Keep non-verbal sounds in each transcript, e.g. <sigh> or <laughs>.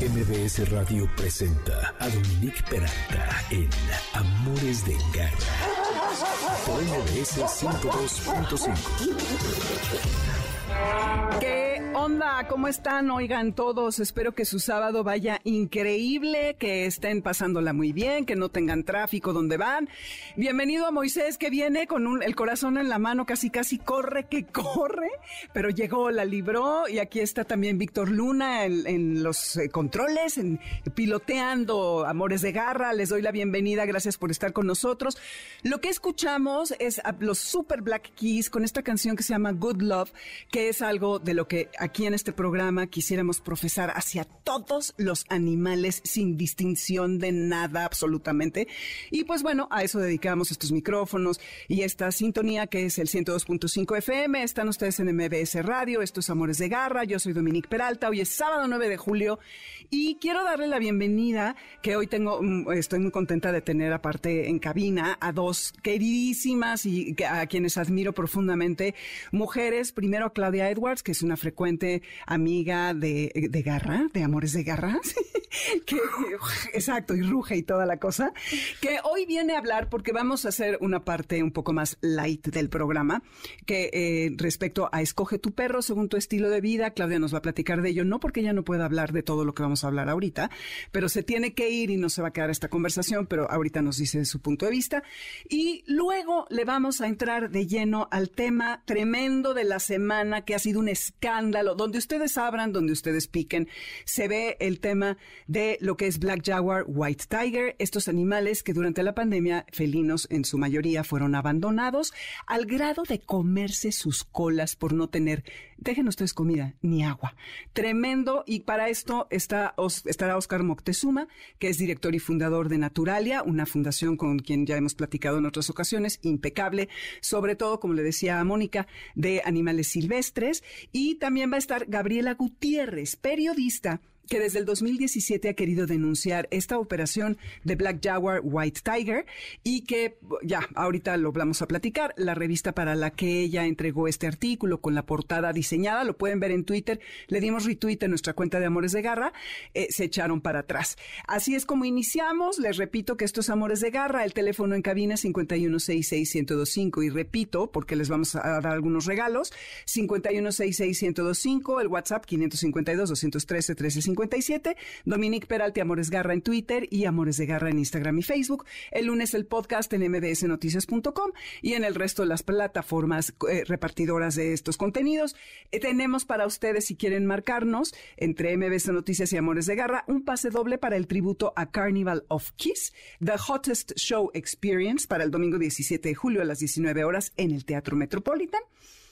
MBS Radio presenta a Dominique Peralta en Amores de Garra por MBS 102.5. ¿Qué onda? ¿Cómo están? Oigan todos, espero que su sábado vaya increíble, que estén pasándola muy bien, que no tengan tráfico donde van. Bienvenido a Moisés que viene con el corazón en la mano, casi casi corre que corre, pero llegó, la libró y aquí está también Víctor Luna en, los eh, controles, en, piloteando Amores de Garra. Les doy la bienvenida, gracias por estar con nosotros. Lo que escuchamos es a los Super Black Keys con esta canción que se llama Good Love, que es algo de lo que aquí en este programa quisiéramos profesar hacia todos los animales sin distinción de nada absolutamente. Y pues bueno, a eso dedicamos estos micrófonos y esta sintonía que es el 102.5 FM. Están ustedes en MBS Radio, esto es Amores de Garra, yo soy Dominique Peralta, hoy es sábado 9 de julio y quiero darle la bienvenida que hoy tengo, mm, estoy muy contenta de tener aparte en cabina a dos queridísimas y a quienes admiro profundamente, mujeres, primero a Claudia Edwards, que es una frecuente amiga de, de Garra, de Amores de Garra, <laughs> que, exacto, y ruge y toda la cosa, que hoy viene a hablar porque vamos a hacer una parte un poco más light del programa, que eh, respecto a escoge tu perro según tu estilo de vida, Claudia nos va a platicar de ello, no porque ella no pueda hablar de todo lo que vamos a hablar ahorita, pero se tiene que ir y no se va a quedar esta conversación, pero ahorita nos dice su punto de vista. Y luego le vamos a entrar de lleno al tema tremendo de la semana, que ha sido un escándalo, donde ustedes abran, donde ustedes piquen, se ve el tema de lo que es Black Jaguar, White Tiger, estos animales que durante la pandemia, felinos en su mayoría, fueron abandonados al grado de comerse sus colas por no tener, dejen ustedes comida, ni agua. Tremendo, y para esto está, estará Oscar Moctezuma, que es director y fundador de Naturalia, una fundación con quien ya hemos platicado en otras ocasiones, impecable, sobre todo, como le decía a Mónica, de animales silvestres, y también va a estar Gabriela Gutiérrez, periodista que desde el 2017 ha querido denunciar esta operación de Black Jaguar White Tiger y que ya ahorita lo vamos a platicar. La revista para la que ella entregó este artículo con la portada diseñada, lo pueden ver en Twitter. Le dimos retweet en nuestra cuenta de Amores de Garra, eh, se echaron para atrás. Así es como iniciamos. Les repito que esto es Amores de Garra, el teléfono en cabina 5166125 y repito porque les vamos a dar algunos regalos 5166125, el WhatsApp 552 213 1350 57, Dominique Peralti Amores Garra en Twitter y Amores de Garra en Instagram y Facebook. El lunes el podcast en mbsnoticias.com y en el resto de las plataformas eh, repartidoras de estos contenidos. Eh, tenemos para ustedes, si quieren marcarnos, entre MBS Noticias y Amores de Garra, un pase doble para el tributo a Carnival of Kiss, The Hottest Show Experience, para el domingo 17 de julio a las 19 horas en el Teatro Metropolitan.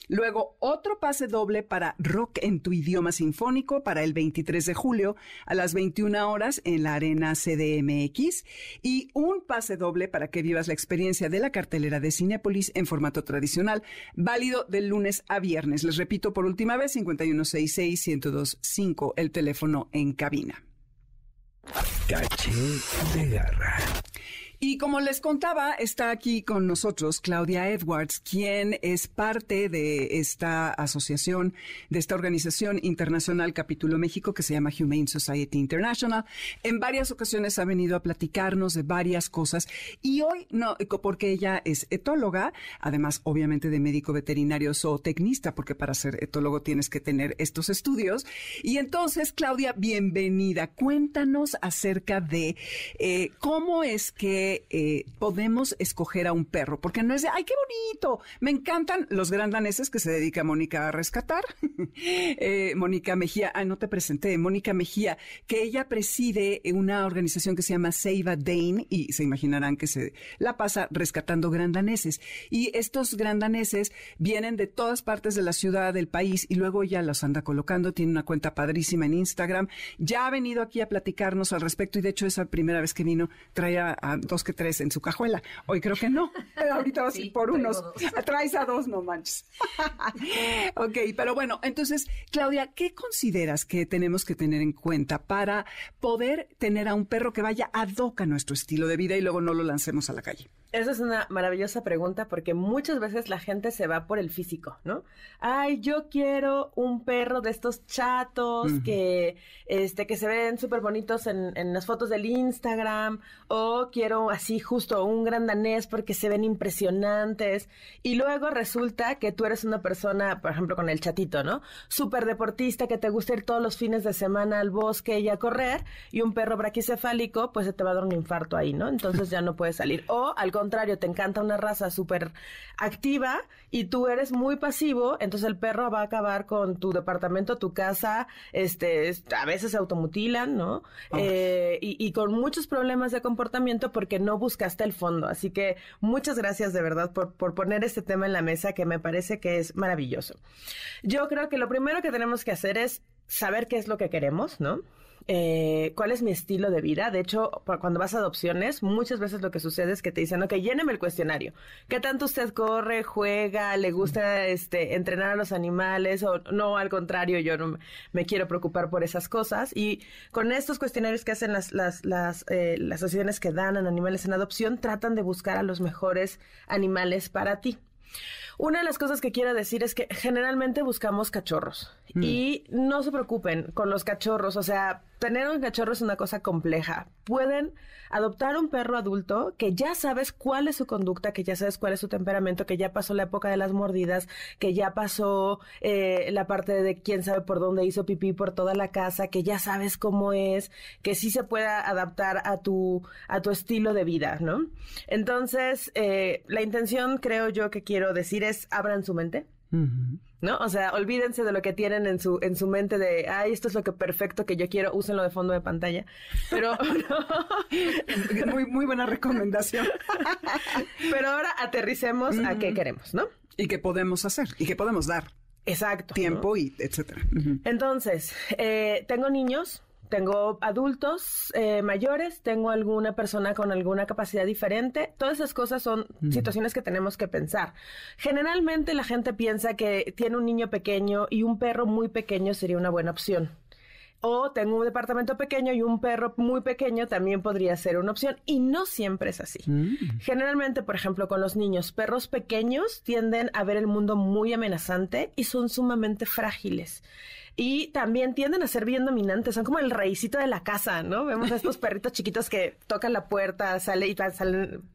Luego, otro pase doble para Rock en tu idioma sinfónico para el 23 de julio a las 21 horas en la Arena CDMX. Y un pase doble para que vivas la experiencia de la cartelera de Cinépolis en formato tradicional, válido del lunes a viernes. Les repito por última vez, 5166-1025, el teléfono en cabina. Caché de garra. Y como les contaba, está aquí con nosotros Claudia Edwards, quien es parte de esta asociación, de esta organización internacional Capítulo México que se llama Humane Society International. En varias ocasiones ha venido a platicarnos de varias cosas y hoy no, porque ella es etóloga, además obviamente de médico veterinario zootecnista, porque para ser etólogo tienes que tener estos estudios. Y entonces, Claudia, bienvenida. Cuéntanos acerca de eh, cómo es que eh, podemos escoger a un perro, porque no es de, ay, qué bonito, me encantan los grandaneses que se dedica Mónica a rescatar. <laughs> Eh, Mónica Mejía, ah, no te presenté, Mónica Mejía, que ella preside una organización que se llama Save Dane y se imaginarán que se la pasa rescatando grandaneses. Y estos grandaneses vienen de todas partes de la ciudad, del país, y luego ella los anda colocando, tiene una cuenta padrísima en Instagram, ya ha venido aquí a platicarnos al respecto y de hecho esa primera vez que vino traía a dos dos que tres en su cajuela. Hoy creo que no. Ahorita vas a ir por unos. <laughs> Traes a dos, no manches. <laughs> ok, pero bueno, entonces, Claudia, ¿qué consideras que tenemos que tener en cuenta para poder tener a un perro que vaya ad hoc a nuestro estilo de vida y luego no lo lancemos a la calle? Esa es una maravillosa pregunta porque muchas veces la gente se va por el físico, ¿no? Ay, yo quiero un perro de estos chatos que, este, que se ven súper bonitos en, en, las fotos del Instagram o quiero así justo un gran danés porque se ven impresionantes y luego resulta que tú eres una persona, por ejemplo, con el chatito, ¿no? Súper deportista que te gusta ir todos los fines de semana al bosque y a correr y un perro braquicefálico, pues se te va a dar un infarto ahí, ¿no? Entonces ya no puedes salir. O contrario, te encanta una raza súper activa y tú eres muy pasivo, entonces el perro va a acabar con tu departamento, tu casa, este, a veces se automutilan, ¿no? Eh, y, y, con muchos problemas de comportamiento porque no buscaste el fondo. Así que muchas gracias de verdad por, por poner este tema en la mesa que me parece que es maravilloso. Yo creo que lo primero que tenemos que hacer es saber qué es lo que queremos, ¿no? Eh, cuál es mi estilo de vida. De hecho, cuando vas a adopciones, muchas veces lo que sucede es que te dicen, ok, lléneme el cuestionario. ¿Qué tanto usted corre, juega, le gusta este, entrenar a los animales? O no, al contrario, yo no me quiero preocupar por esas cosas. Y con estos cuestionarios que hacen las, las, las, eh, las asociaciones que dan a animales en adopción, tratan de buscar a los mejores animales para ti. Una de las cosas que quiero decir es que generalmente buscamos cachorros mm. y no se preocupen con los cachorros, o sea, tener un cachorro es una cosa compleja. Pueden adoptar un perro adulto que ya sabes cuál es su conducta, que ya sabes cuál es su temperamento, que ya pasó la época de las mordidas, que ya pasó eh, la parte de quién sabe por dónde hizo pipí por toda la casa, que ya sabes cómo es, que sí se pueda adaptar a tu, a tu estilo de vida, ¿no? Entonces, eh, la intención, creo yo, que quiero decir es abran su mente. ¿No? O sea, olvídense de lo que tienen en su, en su mente de, ay, esto es lo que perfecto que yo quiero, úsenlo de fondo de pantalla. Pero, <laughs> muy, muy buena recomendación. Pero ahora aterricemos a qué queremos, ¿no? Y qué podemos hacer, y qué podemos dar. Exacto. Tiempo y etcétera. Entonces, eh, tengo niños, tengo adultos eh, mayores, tengo alguna persona con alguna capacidad diferente. Todas esas cosas son situaciones que tenemos que pensar. Generalmente la gente piensa que tiene un niño pequeño y un perro muy pequeño sería una buena opción. O tengo un departamento pequeño y un perro muy pequeño también podría ser una opción. Y no siempre es así. Mm. Generalmente, por ejemplo, con los niños, perros pequeños tienden a ver el mundo muy amenazante y son sumamente frágiles y también tienden a ser bien dominantes, son como el reycito de la casa, ¿no? Vemos a estos <laughs> perritos chiquitos que tocan la puerta, sale y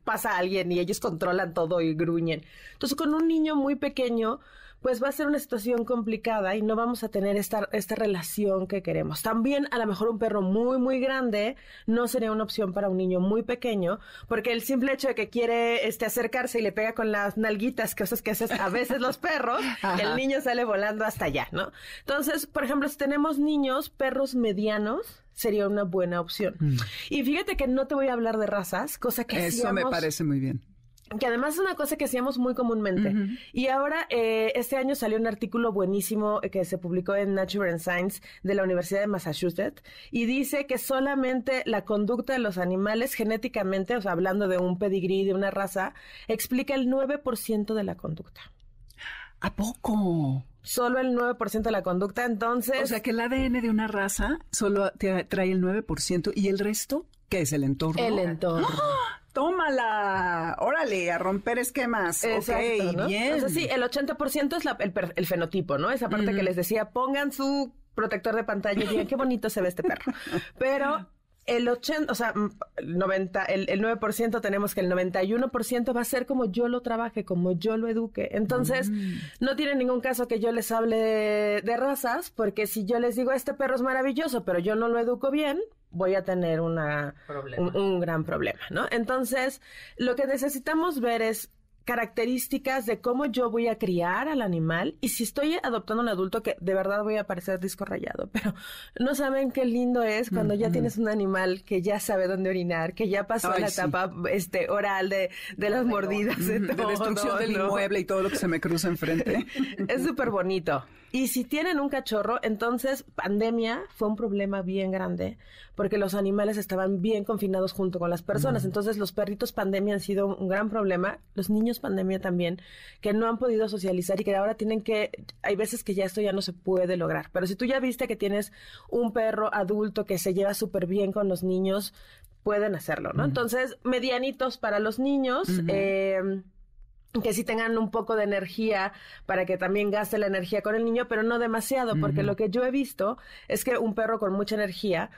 pasa alguien y ellos controlan todo y gruñen. Entonces, con un niño muy pequeño, pues va a ser una situación complicada y no vamos a tener esta, esta relación que queremos. También a lo mejor un perro muy, muy grande no sería una opción para un niño muy pequeño, porque el simple hecho de que quiere este, acercarse y le pega con las nalguitas, cosas que hacen a veces los perros, <laughs> el niño sale volando hasta allá, ¿no? Entonces, por ejemplo, si tenemos niños, perros medianos, sería una buena opción. Mm. Y fíjate que no te voy a hablar de razas, cosa que Eso me parece muy bien que además es una cosa que hacíamos muy comúnmente. Y ahora, eh, este año salió un artículo buenísimo que se publicó en Nature and Science de la Universidad de Massachusetts y dice que solamente la conducta de los animales genéticamente, o sea, hablando de un pedigrí, de una raza, explica el 9% de la conducta. ¿A poco? Solo el 9% de la conducta, entonces... O sea, que el ADN de una raza solo trae el 9% y el resto, ¿qué es el entorno? El entorno. ¡Ah! Tómala, órale, a romper esquemas. Exacto, bien. O sea, sí, el 80% es la, el, el, fenotipo, ¿no? Esa parte que les decía, pongan su protector de pantalla y digan qué bonito se ve este perro. <laughs> Pero el 80, o sea, 90, el, el 9% tenemos que el 91% va a ser como yo lo trabaje, como yo lo eduque. Entonces, mm. no tiene ningún caso que yo les hable de, de, razas, porque si yo les digo, este perro es maravilloso, pero yo no lo educo bien, voy a tener una, un, gran problema, ¿no? Entonces, lo que necesitamos ver es características de cómo yo voy a criar al animal. Y si estoy adoptando un adulto que de verdad voy a parecer disco rayado, <laughs> pero no saben qué lindo es cuando ya tienes un animal que ya sabe dónde orinar, que ya pasó la etapa este oral de, de las mordidas, de, <laughs> destrucción del inmueble y todo lo que se me cruza enfrente. <laughs> es súper bonito. Y si tienen un cachorro, entonces pandemia fue un problema bien grande porque los animales estaban bien confinados junto con las personas. Entonces los perritos pandemia han sido un gran problema, los niños pandemia también, que no han podido socializar y que ahora tienen que, hay veces que ya esto ya no se puede lograr. Pero si tú ya viste que tienes un perro adulto que se lleva súper bien con los niños, pueden hacerlo, ¿no? Entonces, medianitos para los niños. eh, que sí tengan un poco de energía para que también gaste la energía con el niño, pero no demasiado, porque lo que yo he visto es que un perro con mucha energía,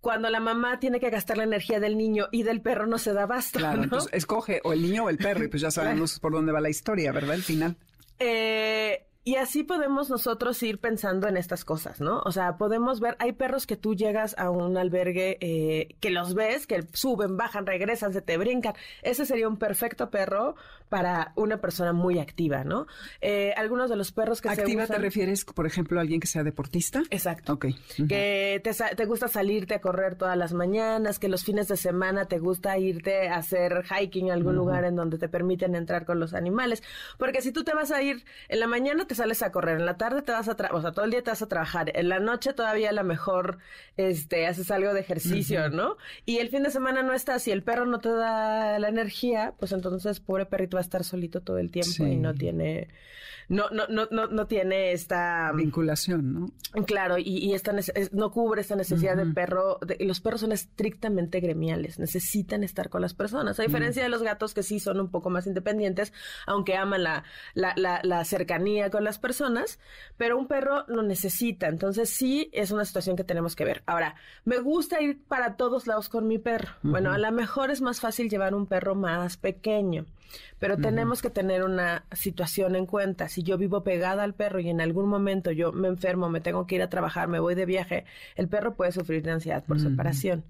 cuando la mamá tiene que gastar la energía del niño y del perro no se da basta. Claro, ¿no? entonces escoge o el niño o el perro y pues ya sabemos <laughs> por dónde va la historia, ¿verdad? El final. Eh, y así podemos nosotros ir pensando en estas cosas, ¿no? O sea, podemos ver, hay perros que tú llegas a un albergue eh, que los ves, que suben, bajan, regresan, se te brincan. Ese sería un perfecto perro para una persona muy activa, ¿no? Eh, algunos de los perros que ¿Activa se usan... te refieres, por ejemplo, a alguien que sea deportista? Exacto. Ok. Que te, te gusta salirte a correr todas las mañanas, que los fines de semana te gusta irte a hacer hiking a algún lugar en donde te permiten entrar con los animales. Porque si tú te vas a ir en la mañana te sales a correr, en la tarde te vas a trabajar, o sea, todo el día te vas a trabajar, en la noche todavía a lo mejor este, haces algo de ejercicio, ¿no? Y el fin de semana no estás y el perro no te da la energía, pues entonces pobre perrito va a estar solito todo el tiempo Sí. y no tiene, no, no, no, no, no tiene esta... Vinculación, ¿no? Claro, y, y esta no cubre esta necesidad de perro. de- y los perros son estrictamente gremiales, necesitan estar con las personas, a diferencia de los gatos que sí son un poco más independientes, aunque aman la, la, la, la cercanía con las personas, pero un perro lo necesita, entonces sí es una situación que tenemos que ver. Ahora, me gusta ir para todos lados con mi perro. Bueno, a lo mejor es más fácil llevar un perro más pequeño. Pero tenemos que tener una situación en cuenta. Si yo vivo pegada al perro y en algún momento yo me enfermo, me tengo que ir a trabajar, me voy de viaje, el perro puede sufrir de ansiedad por separación.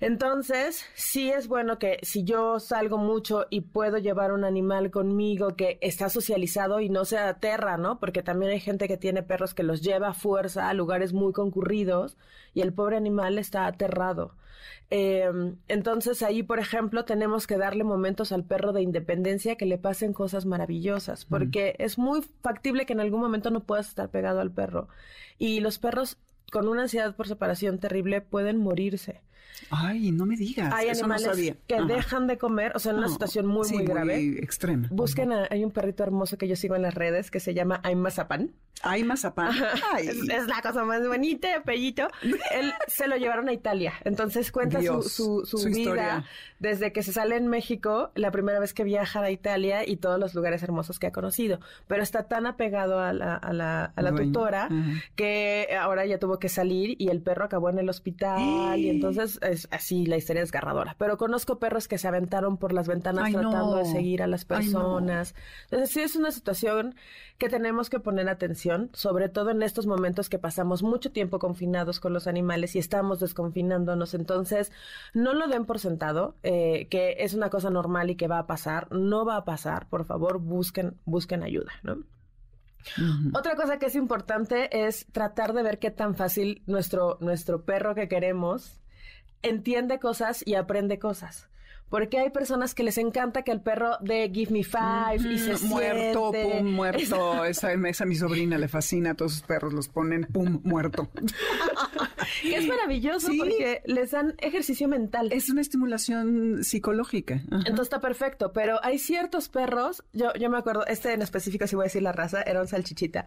Entonces, sí es bueno que si yo salgo mucho y puedo llevar un animal conmigo que está socializado y no se aterra, ¿no? Porque también hay gente que tiene perros que los lleva a fuerza a lugares muy concurridos y el pobre animal está aterrado. Eh, entonces ahí, por ejemplo, tenemos que darle momentos al perro de independencia que le pasen cosas maravillosas, porque es muy factible que en algún momento no puedas estar pegado al perro. Y los perros con una ansiedad por separación terrible pueden morirse. Ay, no me digas. Hay eso no animales sabía. que Ajá. dejan de comer, o sea, en una No, situación muy, sí, muy grave. extrema. Busquen, a- hay un perrito hermoso que yo sigo en las redes que se llama Ay Mazapán. Ay, mazapán. Ay, Es, es la cosa más bonita, Pellito. Él se lo llevaron a Italia. Entonces cuenta su, Dios, su, su su vida historia. desde que se sale en México, la primera vez que viaja a Italia y todos los lugares hermosos que ha conocido. Pero está tan apegado a la, a la, a la tutora que ahora ya tuvo que salir y el perro acabó en el hospital. Y entonces es así, la historia es desgarradora. Pero conozco perros que se aventaron por las ventanas Ay, tratando de no. seguir a las Ay, no. personas. Entonces sí es una situación que tenemos que poner atención, sobre todo en estos momentos que pasamos mucho tiempo confinados con los animales y estamos desconfinándonos. Entonces, no lo den por sentado, eh, que es una cosa normal y que va a pasar. No va a pasar. Por favor, busquen, busquen ayuda, ¿no? Otra cosa que es importante es tratar de ver qué tan fácil nuestro, nuestro perro que queremos entiende cosas y aprende cosas. Porque hay personas que les encanta que el perro de Give Me Five y se muerto, siente. pum, muerto. <laughs> Esa, esa mi sobrina le fascina, a todos sus perros los ponen, pum, muerto. <laughs> Es maravilloso Sí. porque les dan ejercicio mental. Es una estimulación psicológica. Ajá. Entonces está perfecto, pero hay ciertos perros, yo, yo me acuerdo, este en específico, si voy a decir la raza, era un salchichita.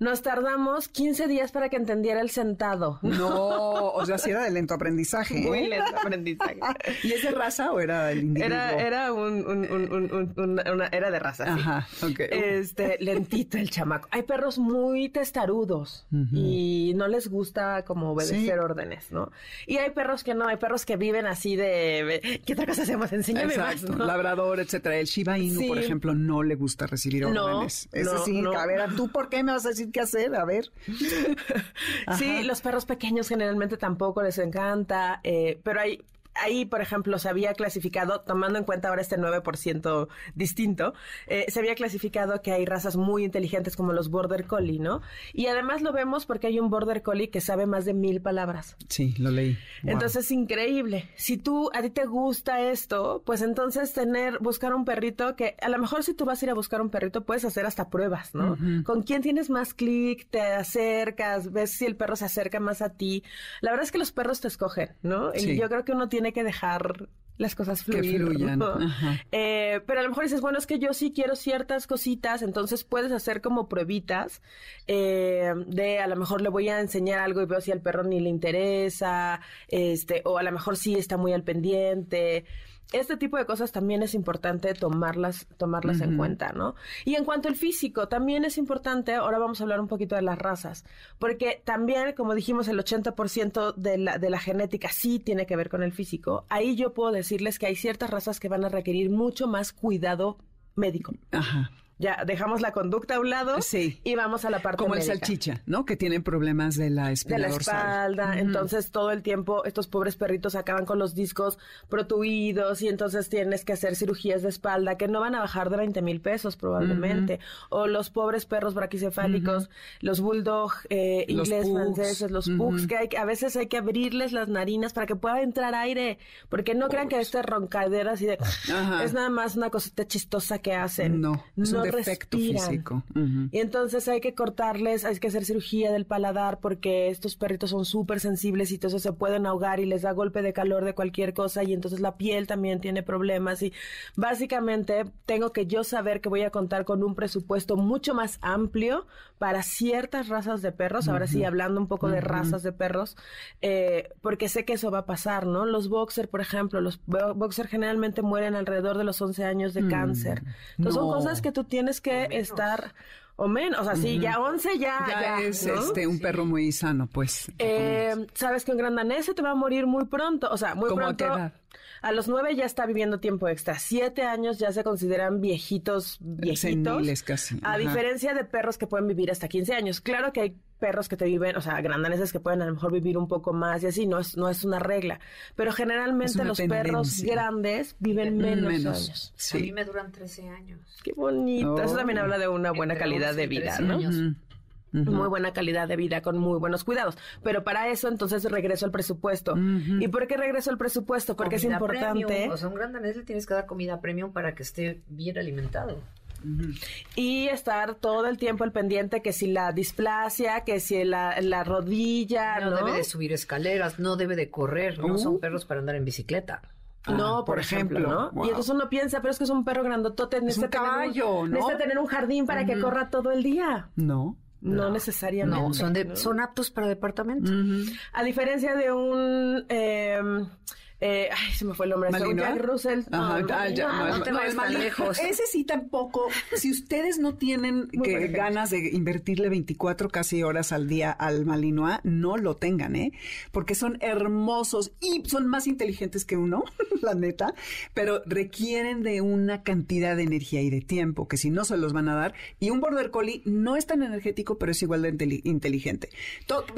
Nos tardamos 15 días para que entendiera el sentado. No, o sea, si era de lento aprendizaje. Muy ¿eh? lento aprendizaje. <laughs> ¿Y es de raza o era el individuo? Era, era un, un- un- un- un- una, una- era de raza, sí. Ajá, ok. Este, lentito el chamaco. Hay perros muy testarudos y no les gusta como obedecer Sí. órdenes, ¿no? Y hay perros que no, hay perros que viven así de, ¿qué otra cosa hacemos? Enséñame Exacto, más, ¿no? labrador, etcétera. El Shiba Inu, Sí. por ejemplo, no le gusta recibir No, órdenes. Ese no, sí, no. a ver, ¿tú por qué me vas a decir qué hacer? A ver. <laughs> Sí, los perros pequeños generalmente tampoco les encanta, eh, pero hay ahí, por ejemplo, se había clasificado, tomando en cuenta ahora este 9% distinto, eh, se había clasificado que hay razas muy inteligentes como los Border Collie, ¿no? Y además lo vemos porque hay un Border Collie que sabe más de mil palabras. Sí, lo leí. Entonces es increíble. Si tú, a ti te gusta esto, pues entonces tener, buscar un perrito que a lo mejor si tú vas a ir a buscar un perrito puedes hacer hasta pruebas, ¿no? Con quién tienes más clic, te acercas, ves si el perro se acerca más a ti. La verdad es que los perros te escogen, ¿no? Y yo creo que uno tiene que dejar las cosas fluir. Eh, pero a lo mejor dices, bueno, es que yo sí quiero ciertas cositas, entonces puedes hacer como pruebitas eh, de a lo mejor le voy a enseñar algo y veo si al perro ni le interesa, este, o a lo mejor sí está muy al pendiente este tipo de cosas también es importante tomarlas, tomarlas en cuenta, ¿no? Y en cuanto al físico, también es importante, ahora vamos a hablar un poquito de las razas, porque también, como dijimos, el 80% de la, de la genética sí tiene que ver con el físico. Ahí yo puedo decirles que hay ciertas razas que van a requerir mucho más cuidado médico. Ajá ya dejamos la conducta a un lado sí. y vamos a la parte Como el salchicha, ¿no? Que tienen problemas de la espalda. De la espalda. Entonces, todo el tiempo estos pobres perritos acaban con los discos protuidos y entonces tienes que hacer cirugías de espalda que no van a bajar de 20 mil pesos probablemente. O los pobres perros braquicefálicos, los bulldog eh, inglés, franceses, los pugs, que hay, a veces hay que abrirles las narinas para que pueda entrar aire. Porque no crean que este roncadero así de... Es nada más una cosita chistosa que hacen. No, no defecto físico. Y entonces hay que cortarles, hay que hacer cirugía del paladar porque estos perritos son súper sensibles y entonces se pueden ahogar y les da golpe de calor de cualquier cosa y entonces la piel también tiene problemas. Y básicamente tengo que yo saber que voy a contar con un presupuesto mucho más amplio para ciertas razas de perros, ahora sí hablando un poco de razas de perros, eh, porque sé que eso va a pasar, ¿no? Los boxer, por ejemplo, los boxer generalmente mueren alrededor de los 11 años de mm, cáncer. Entonces son cosas que tú tienes que estar o menos, o sea, sí, ya 11 ya, ya, es este un perro muy sano, pues. Eh, sabes que un gran danés te va a morir muy pronto, o sea, muy pronto. A los nueve ya está viviendo tiempo extra. Siete años ya se consideran viejitos, viejitos. casi. A diferencia de perros que pueden vivir hasta 15 años. Claro que hay perros que te viven, o sea, grandaneses que pueden a lo mejor vivir un poco más y así, no es, no es una regla. Pero generalmente los perros grandes viven menos, años. A mí me duran 13 años. Qué bonito. Eso también habla de una buena calidad de vida, ¿no? Muy buena calidad de vida con muy buenos cuidados. Pero para eso entonces regreso al presupuesto. ¿Y por qué regreso al presupuesto? Porque es importante. O sea, un gran danés le tienes que dar comida premium para que esté bien alimentado. Y estar todo el tiempo al pendiente que si la displasia, que si la, la rodilla. No, debe de subir escaleras, no debe de correr, no son uh. perros para andar en bicicleta. no, por, ejemplo, ¿no? Y entonces uno piensa, pero es que es un perro grandotote, necesita, caballo, tener, un, necesita tener un jardín para que corra todo el día. No. No, necesariamente. No, son, son aptos para departamento. A diferencia de un... Eh, eh, ay, se me fue el nombre. Jack Russell. no, no, lejos. Ese sí tampoco. Si ustedes no tienen ganas de invertirle 24 casi horas al día al Malinois, no lo tengan, ¿eh? Porque son hermosos y son más inteligentes que uno, <laughs> la neta, pero requieren de una cantidad de energía y de tiempo que si no se los van a dar. Y un Border Collie no es tan energético, pero es igual de inteligente.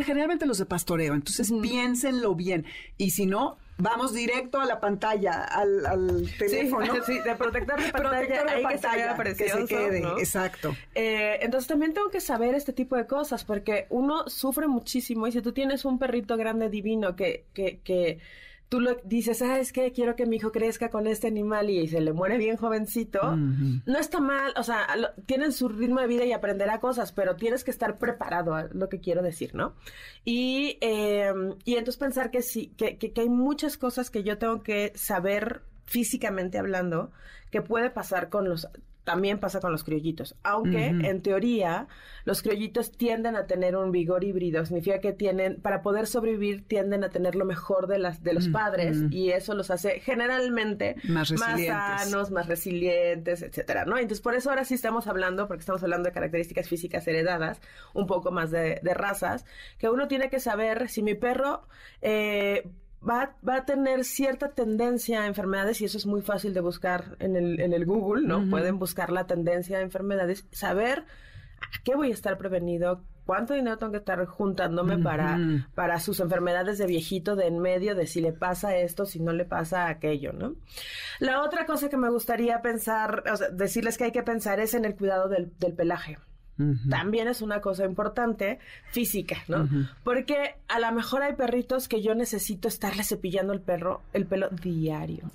generalmente los de pastoreo, entonces piénsenlo bien. Y si no, vamos directo a la pantalla, al, teléfono. <laughs> Sí, de protector de pantalla, ahí que, se quede, exacto. Eh, entonces también tengo que saber este tipo de cosas, porque uno sufre muchísimo y si tú tienes un perrito grande divino que, que, que tú lo dices, ¿sabes qué? Quiero que mi hijo crezca con este animal y, se le muere bien jovencito. No está mal, o sea, tienen su ritmo de vida y aprenderá cosas, pero tienes que estar preparado, a lo que quiero decir, ¿no? Y, em, y entonces pensar que sí, que, que, que hay muchas cosas que yo tengo que saber físicamente hablando que puede pasar con los también pasa con los criollitos, aunque en teoría los criollitos tienden a tener un vigor híbrido, significa que tienen, para poder sobrevivir, tienden a tener lo mejor de, las, de los padres y eso los hace generalmente más, sanos, más resilientes, etcétera, ¿no? Entonces por eso ahora sí estamos hablando, porque estamos hablando de características físicas heredadas, un poco más de, de razas, que uno tiene que saber si mi perro eh, va, va, a tener cierta tendencia a enfermedades y eso es muy fácil de buscar en el, en el Google, ¿no? Pueden buscar la tendencia a enfermedades, saber ¿a qué voy a estar prevenido? ¿Cuánto dinero tengo que estar juntándome para, para sus enfermedades de viejito de en medio, de si le pasa esto, si no le pasa aquello, ¿no? La otra cosa que me gustaría pensar, o sea, decirles que hay que pensar es en el cuidado del, del pelaje también es una cosa importante física, ¿no? Porque a lo mejor hay perritos que yo necesito estarle cepillando el perro, el pelo diario.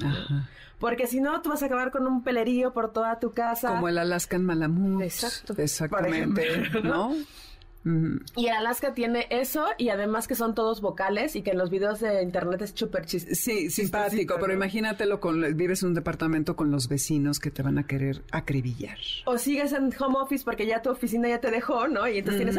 Porque si no, tú vas a acabar con un pelerío por toda tu casa. Como el Alaskan Malamute. Exacto. Exactamente, ¿no? Y Alaska tiene eso y además que son todos vocales y que en los videos de internet es súper chis Sí, simpático, pero imagínatelo con vives en un departamento con los vecinos que te van a querer acribillar. O sigues en home office porque ya tu oficina ya te dejó, ¿no? Y entonces tienes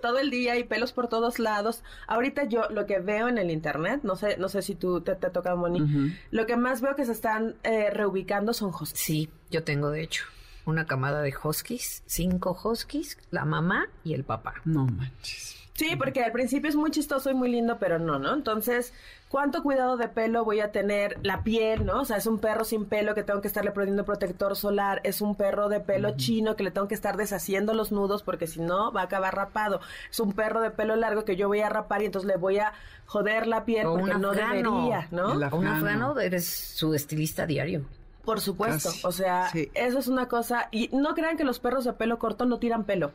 todo el día y pelos por todos lados. Ahorita yo lo que veo en el internet, no sé, no sé si tú te, te ha tocado, Moni, lo que más veo que se están eh, reubicando son huskies. Sí, yo tengo de hecho una camada de huskies, cinco huskies, la mamá y el papá. No manches. Sí, porque al principio es muy chistoso y muy lindo, pero no, ¿no? Entonces, ¿cuánto cuidado de pelo voy a tener? La piel, ¿no? O sea, es un perro sin pelo que tengo que estarle poniendo protector solar, es un perro de pelo chino que le tengo que estar deshaciendo los nudos porque si no va a acabar rapado. Es un perro de pelo largo que yo voy a rapar y entonces le voy a joder la piel porque no debería, ¿no? Un afgano, eres su estilista diario. Por supuesto, o sea, eso es una cosa. Y no crean que los perros de pelo corto no tiran pelo.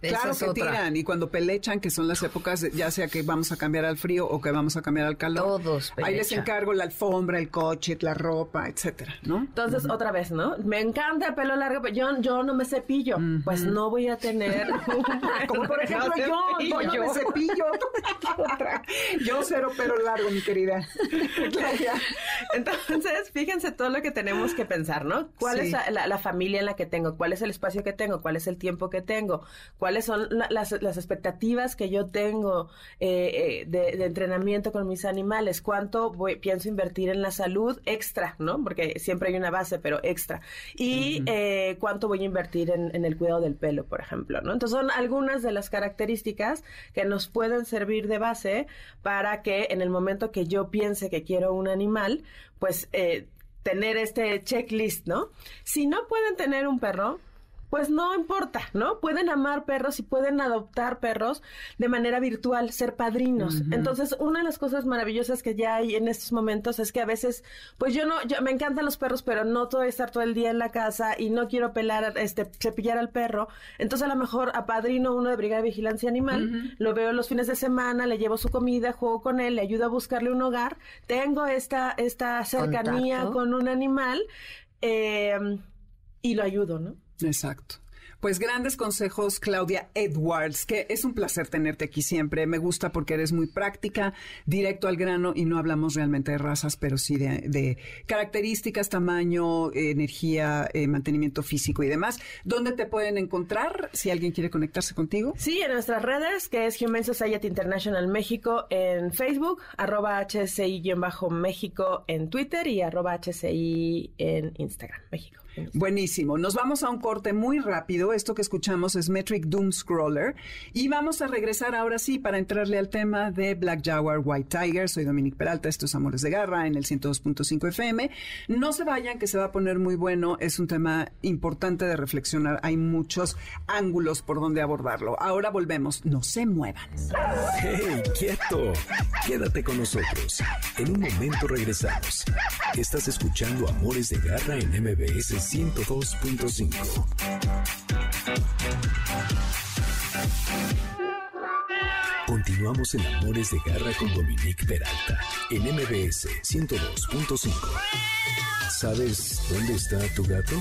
Claro que tiran y cuando pelechan, que son las épocas, ya sea que vamos a cambiar al frío o que vamos a cambiar al calor. Todos Ahí les encargo la alfombra, el coche, la ropa, etcétera, ¿no? Entonces, otra vez, ¿no? Me encanta el pelo largo, pero yo, yo no me cepillo. Pues no voy a tener... <laughs> Como por ejemplo <laughs> yo, yo, me cepillo. <laughs> yo cero pelo largo, mi querida. Entonces, fíjense todo lo que tenemos que pensar, ¿no? ¿Cuál es la, familia en la que tengo? ¿Cuál es el espacio que tengo? ¿Cuál es el tiempo que tengo? Cuáles son las, expectativas que yo tengo eh, eh, de, entrenamiento con mis animales, cuánto voy, pienso invertir en la salud extra, ¿no? Porque siempre hay una base, pero extra. Y eh, cuánto voy a invertir en, el cuidado del pelo, por ejemplo, ¿no? Entonces son algunas de las características que nos pueden servir de base para que en el momento que yo piense que quiero un animal, pues tener este checklist, ¿no? Si no pueden tener un perro, pues no importa, ¿no? Pueden amar perros y pueden adoptar perros de manera virtual, ser padrinos. Entonces, una de las cosas maravillosas que ya hay en estos momentos es que a veces, pues yo no, yo, me encantan los perros, pero no todo estar todo el día en la casa y no quiero pelar, este, cepillar al perro. Entonces, a lo mejor apadrino uno de Brigada de Vigilancia Animal, lo veo los fines de semana, le llevo su comida, juego con él, le ayudo a buscarle un hogar. Tengo esta, esta cercanía con un animal eh, y lo ayudo, ¿no? Exacto. Pues grandes consejos, Claudia Edwards, que es un placer tenerte aquí siempre. Me gusta porque eres muy práctica, directo al grano y no hablamos realmente de razas, pero sí de, características, tamaño, energía, eh, mantenimiento físico y demás. ¿Dónde te pueden encontrar si alguien quiere conectarse contigo? Sí, en nuestras redes, que es Human Society International México en Facebook, arroba HCI-México en Twitter y arroba HCI en Instagram, México. Buenísimo. Nos vamos a un corte muy rápido. Esto que escuchamos es Metric Doom Scroller. Y vamos a regresar ahora sí para entrarle al tema de Black Jaguar White Tiger. Soy Dominique Peralta, estos Amores de Garra en el 102.5 FM. No se vayan, que se va a poner muy bueno. Es un tema importante de reflexionar. Hay muchos ángulos por donde abordarlo. Ahora volvemos. No se muevan. ¡Hey, quieto! Quédate con nosotros. En un momento regresamos. Estás escuchando Amores de Garra en MBS 102.5. Continuamos en Amores de Garra con Dominique Peralta en MBS 102.5. ¿Sabes dónde está tu gato?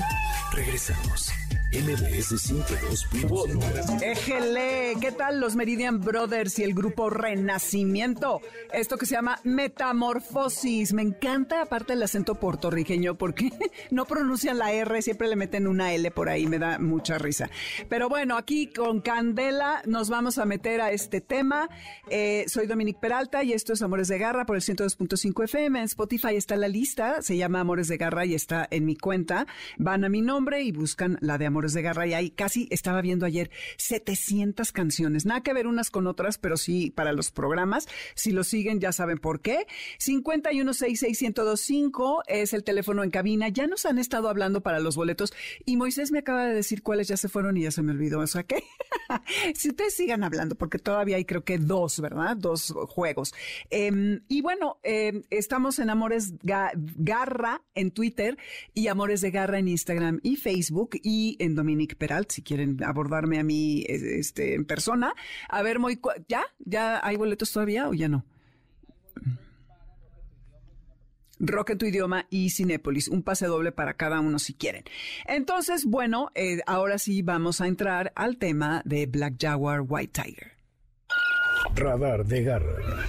Regresamos. MBS 102.1. Éjele, ¿qué tal los Meridian Brothers y el grupo Renacimiento? Esto que se llama Metamorfosis. Me encanta, aparte el acento puertorriqueño, porque <laughs> no pronuncian la R, siempre le meten una L por ahí, me da mucha risa. Pero bueno, aquí con Candela nos vamos a meter a este tema. Eh, soy Dominique Peralta y esto es Amores de Garra por el 102.5 FM. En Spotify está la lista, se llama Amores de Garra y está en mi cuenta. Van a mi nombre y buscan la de Amores de Garra y hay casi, estaba viendo ayer, 700 canciones. Nada que ver unas con otras, pero sí para los programas. Si lo siguen ya saben por qué. 5166125 es el teléfono en cabina. Ya nos han estado hablando para los boletos y Moisés me acaba de decir cuáles ya se fueron y ya se me olvidó. O sea que <laughs> si ustedes sigan hablando, porque todavía hay creo que dos, ¿verdad? Dos juegos. Em, y bueno, em, estamos en Amores Garra en Twitter y Amores de Garra en Instagram y Facebook y en Dominique Peralt, si quieren abordarme a mí este, en persona. A ver, muy, ¿ya? ¿Ya hay boletos todavía o ya no? Rock en tu idioma y Cinépolis, un pase doble para cada uno si quieren. Entonces, bueno, eh, ahora sí vamos a entrar al tema de Black Jaguar White Tiger. Radar de garra.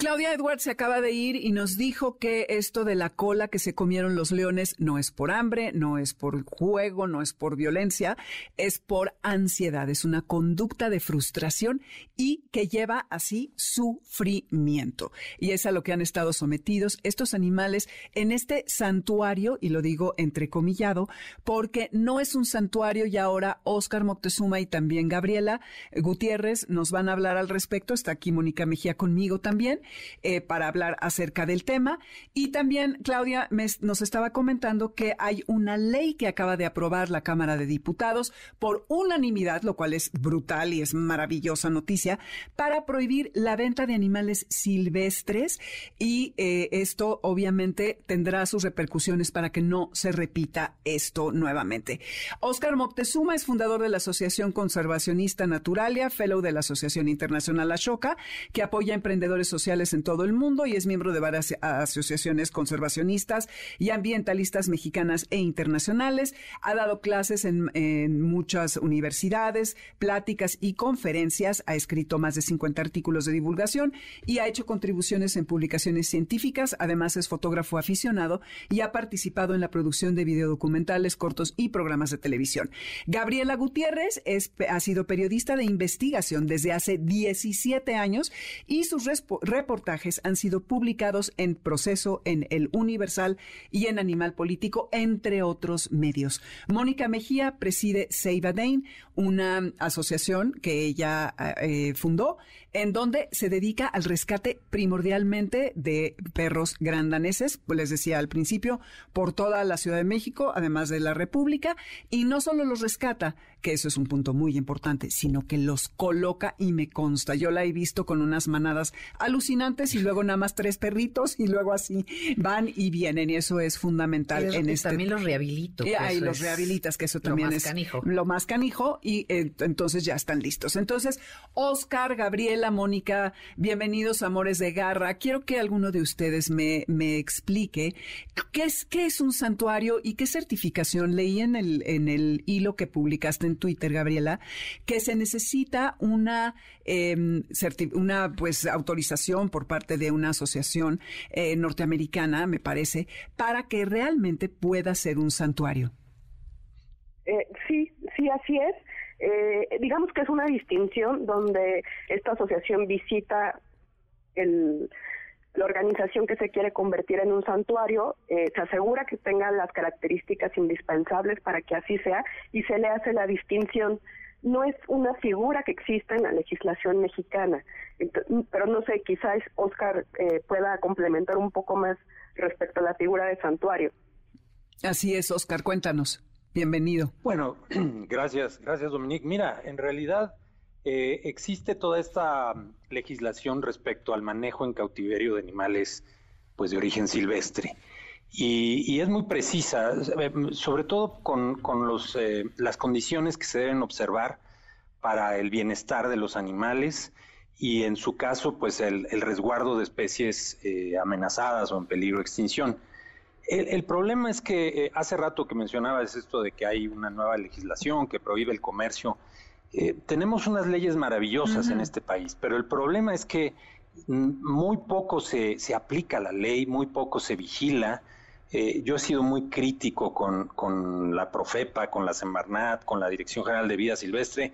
Claudia Edwards se acaba de ir y nos dijo que esto de la cola que se comieron los leones no es por hambre, no es por juego, no es por violencia, es por ansiedad, es una conducta de frustración y que lleva así sufrimiento. Y es a lo que han estado sometidos estos animales en este santuario, y lo digo entrecomillado, porque no es un santuario y ahora Oscar Moctezuma y también Gabriela Gutiérrez nos van a hablar al respecto. Está aquí Mónica Mejía conmigo también eh, para hablar acerca del tema. Y también Claudia nos estaba comentando que hay una ley que acaba de aprobar la Cámara de Diputados por unanimidad, lo cual es brutal y es maravillosa noticia, para prohibir la venta de animales silvestres y eh, esto obviamente tendrá sus repercusiones para que no se repita esto nuevamente. Oscar Moctezuma es fundador de la Asociación Conservacionista Naturalia, fellow de la Asociación Internacional Ashoka, que apoya a emprendedores sociales en todo el mundo y es miembro de varias asociaciones conservacionistas y ambientalistas mexicanas e internacionales. Ha dado clases en, muchas universidades, pláticas y conferencias. Ha escrito más de 50 artículos de divulgación y ha hecho contribuciones en publicaciones científicas. Además, es fotógrafo aficionado y ha participado en la producción de videodocumentales, cortos y programas de televisión. Gabriela Gutiérrez es, ha sido periodista de investigación desde hace 17 años y sus reportajes han sido publicados en Proceso, en El Universal y en Animal Político, entre otros medios. Mónica Mejía preside Save Dane, una asociación que ella eh, fundó, en donde se dedica al rescate primordialmente de perros grandaneses, pues les decía al principio, por toda la Ciudad de México, además de la República, y no solo los rescata, que eso es un punto muy importante, sino que los coloca y me consta. Yo la he visto con unas manadas alucinantes y luego nada más tres perritos y luego así van y vienen y eso es fundamental en este también los rehabilito. Y ahí los rehabilitas, que eso también es canijo. lo más canijo y eh, entonces ya están listos. Entonces, Oscar, Gabriela, Mónica, bienvenidos Amores de Garra. Quiero que alguno de ustedes me, me explique qué es, qué es un santuario y qué certificación leí en el, en el hilo que publicaste en Twitter, Gabriela, que se necesita una, em, una pues autorización por parte de una asociación eh, norteamericana, me parece, para que realmente pueda ser un santuario. Eh, sí, sí, así es. Eh, digamos que es una distinción donde esta asociación visita el, la organización que se quiere convertir en un santuario eh, se asegura que tenga las características indispensables para que así sea y se le hace la distinción. No es una figura que existe en la legislación mexicana, pero no sé, quizás Oscar eh, pueda complementar un poco más respecto a la figura de santuario. Así es, Oscar, cuéntanos. Bienvenido. Bueno, <clears throat> gracias, gracias Dominique. Mira, en realidad eh, existe toda esta mm, legislación respecto al manejo en cautiverio de animales pues de origen silvestre. Y, es muy precisa, eh, sobre todo con, los, eh, las condiciones que se deben observar para el bienestar de los animales y en su caso, pues el, resguardo de especies amenazadas o en peligro de extinción. El, problema es que hace rato que mencionabas esto de que hay una nueva legislación que prohíbe el comercio eh, tenemos unas leyes maravillosas en este país, pero el problema es que muy poco se, se aplica la ley, muy poco se vigila. Eh, yo he sido muy crítico con, con, la Profepa, con la Semarnat, con la Dirección General de Vida Silvestre,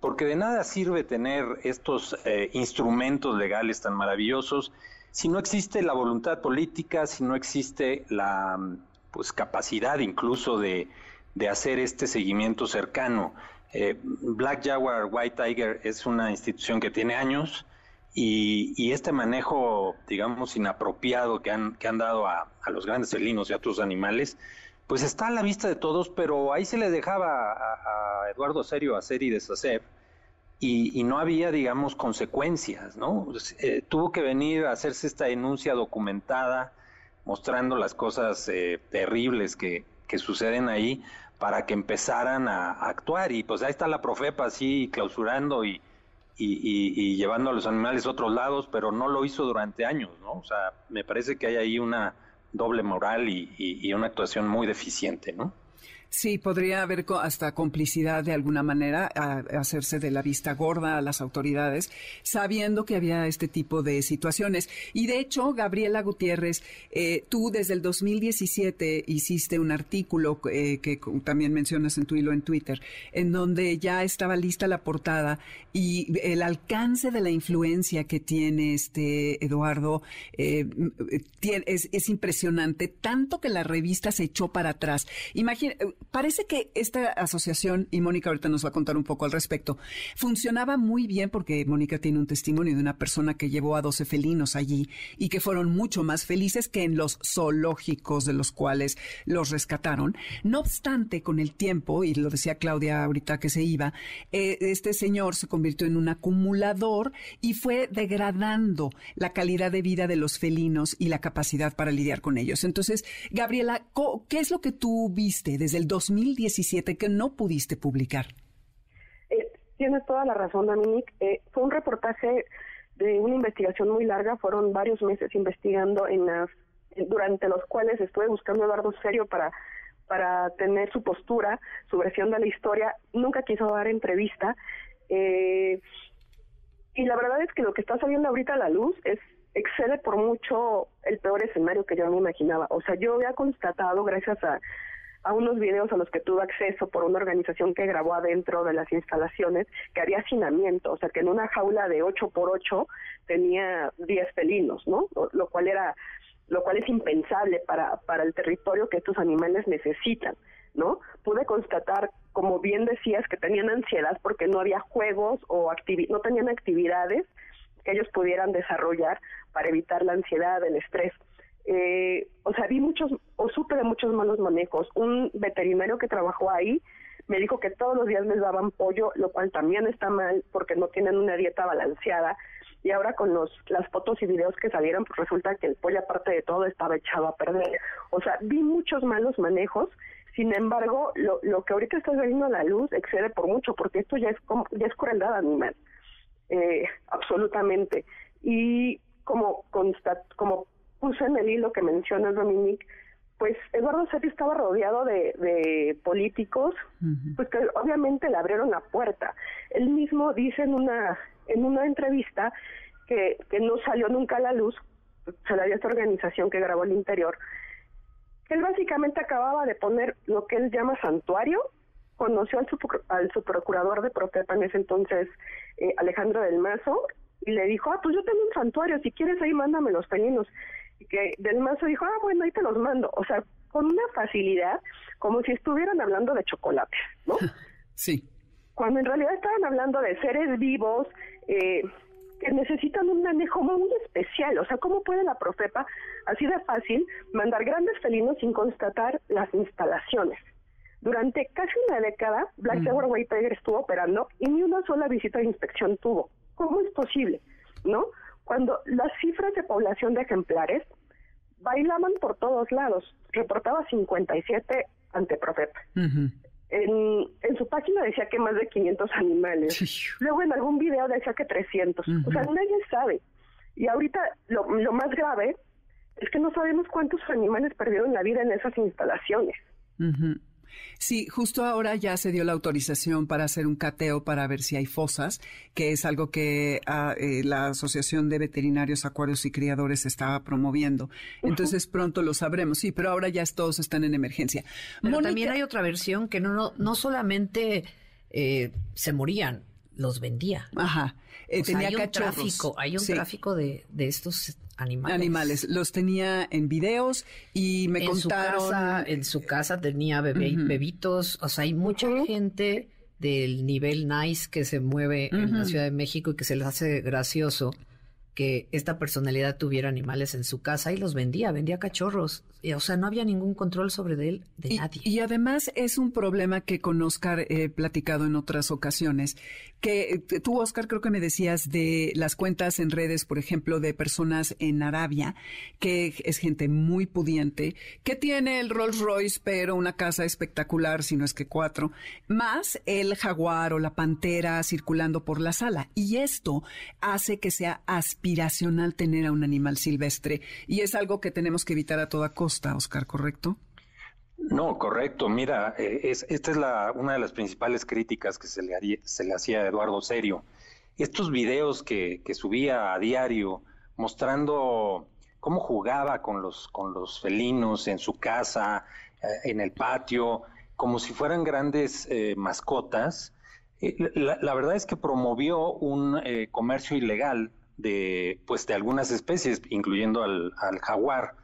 porque de nada sirve tener estos eh, instrumentos legales tan maravillosos si no existe la voluntad política, si no existe la pues, capacidad incluso de, de hacer este seguimiento cercano. Eh, Black Jaguar White Tiger es una institución que tiene años y, este manejo, digamos, inapropiado que han, que han dado a, los grandes felinos y a otros animales, pues está a la vista de todos, pero ahí se le dejaba a, Eduardo Serio hacer y deshacer y, no había, digamos, consecuencias, ¿no? Pues, eh, tuvo que venir a hacerse esta denuncia documentada, mostrando las cosas eh, terribles que, que suceden ahí para que empezaran a, actuar. Y pues ahí está la Profepa así clausurando y, y, llevando a los animales a otros lados, pero no lo hizo durante años, ¿no? O sea, me parece que hay ahí una doble moral y, una actuación muy deficiente, ¿no? Sí, podría haber hasta complicidad de alguna manera, hacerse de la vista gorda a las autoridades, sabiendo que había este tipo de situaciones. Y de hecho, Gabriela Gutiérrez, eh, tú desde el 2017 hiciste un artículo eh, que también mencionas en tu hilo en Twitter, en donde ya estaba lista la portada y el alcance de la influencia que tiene este Eduardo eh, es, es, impresionante, tanto que la revista se echó para atrás. Imagina, parece que esta asociación, y Mónica ahorita nos va a contar un poco al respecto, funcionaba muy bien porque Mónica tiene un testimonio de una persona que llevó a 12 felinos allí y que fueron mucho más felices que en los zoológicos de los cuales los rescataron. No obstante, con el tiempo, y lo decía Claudia ahorita que se iba, eh, este señor se convirtió en un acumulador y fue degradando la calidad de vida de los felinos y la capacidad para lidiar con ellos. Entonces, Gabriela, ¿qué es lo que tú viste desde el 2017 que no pudiste publicar. Eh, tienes toda la razón, Dominique. Eh, fue un reportaje de una investigación muy larga, fueron varios meses investigando en las durante los cuales estuve buscando a Eduardo Serio para para tener su postura, su versión de la historia. Nunca quiso dar entrevista. Eh, y la verdad es que lo que está saliendo ahorita a la luz es excede por mucho el peor escenario que yo me imaginaba. O sea, yo había constatado, gracias a, a unos videos a los que tuve acceso por una organización que grabó adentro de las instalaciones, que había hacinamiento, o sea, que en una jaula de 8 por 8 tenía 10 felinos, ¿no? Lo, cual era lo cual es impensable para, para el territorio que estos animales necesitan, ¿no? Pude constatar, como bien decías, que tenían ansiedad porque no había juegos o no tenían actividades que ellos pudieran desarrollar para evitar la ansiedad, el estrés eh, o sea, vi muchos, o supe de muchos malos manejos. Un veterinario que trabajó ahí me dijo que todos los días les daban pollo, lo cual también está mal porque no tienen una dieta balanceada. Y ahora con los, las fotos y videos que salieron, pues resulta que el pollo, aparte de todo, estaba echado a perder. O sea, vi muchos malos manejos. Sin embargo, lo, lo que ahorita está saliendo a la luz excede por mucho, porque esto ya es, ya es crueldad animal. Eh, absolutamente. Y como, constat, como puse en el hilo que menciona Dominique, pues Eduardo Serri estaba rodeado de, políticos, pues que obviamente le abrieron la puerta. Él mismo dice en una en una entrevista que, que no salió nunca a la luz, se la dio a esta organización que grabó el interior, que él básicamente acababa de poner lo que él llama santuario, conoció al, al subprocurador de Protepa en ese entonces, eh, Alejandro del Mazo, y le dijo, ah, pues yo tengo un santuario, si quieres ahí mándame los felinos y que Del Mazo dijo, ah, bueno, ahí te los mando. O sea, con una facilidad, como si estuvieran hablando de chocolate, ¿no? <laughs> Sí. Cuando en realidad estaban hablando de seres vivos eh, que necesitan un manejo muy especial. O sea, ¿cómo puede la Profepa, así de fácil, mandar grandes felinos sin constatar las instalaciones? Durante casi una década, Black Jaguar White Tiger estuvo operando y ni una sola visita de inspección tuvo. ¿Cómo es posible? ¿No? Cuando las cifras de población de ejemplares bailaban por todos lados. Reportaba 57 ante Profep. en, en su página decía que más de 500 animales. Luego en algún video decía que 300. O sea, nadie sabe. Y ahorita lo, lo más grave es que no sabemos cuántos animales perdieron la vida en esas instalaciones. Sí, justo ahora ya se dio la autorización para hacer un cateo para ver si hay fosas, que es algo que ah, eh, la Asociación de Veterinarios, Acuarios y Criadores estaba promoviendo. Entonces pronto lo sabremos, sí, pero ahora ya todos están en emergencia. Pero también hay otra versión que no, no, no solamente eh, se morían, los vendía. Ajá. Eh, O sea, tenía hay un cachorros. tráfico, hay un Sí. tráfico de, de estos animales. Animales. Los tenía en videos y me en contaron. Su casa, en su casa tenía bebé- bebitos. O sea, hay mucha gente del nivel nice que se mueve en la. Ciudad de México y que se les hace gracioso que esta personalidad tuviera animales en su casa y los vendía, vendía cachorros. O sea, no había ningún control sobre de él de Y, nadie. y además es un problema que con Oscar he platicado en otras ocasiones, que eh, tú, Oscar, creo que me decías de las cuentas en redes, por ejemplo, de personas en Arabia, que es gente muy pudiente, que tiene el Rolls Royce, pero una casa espectacular, si no es que cuatro, más el jaguar o la pantera circulando por la sala. Y esto hace que sea aspiracional tener a un animal silvestre. Y es algo que tenemos que evitar a toda costa, Oscar, ¿correcto? No, correcto. Mira, eh, es, esta es la, una de las principales críticas que se le, hacía a Eduardo Serio. Estos videos que, subía a diario mostrando cómo jugaba con los, felinos en su casa, eh, en el patio, como si fueran grandes eh, mascotas, la, verdad es que promovió un comercio ilegal de, pues, de algunas especies, incluyendo al, al jaguar.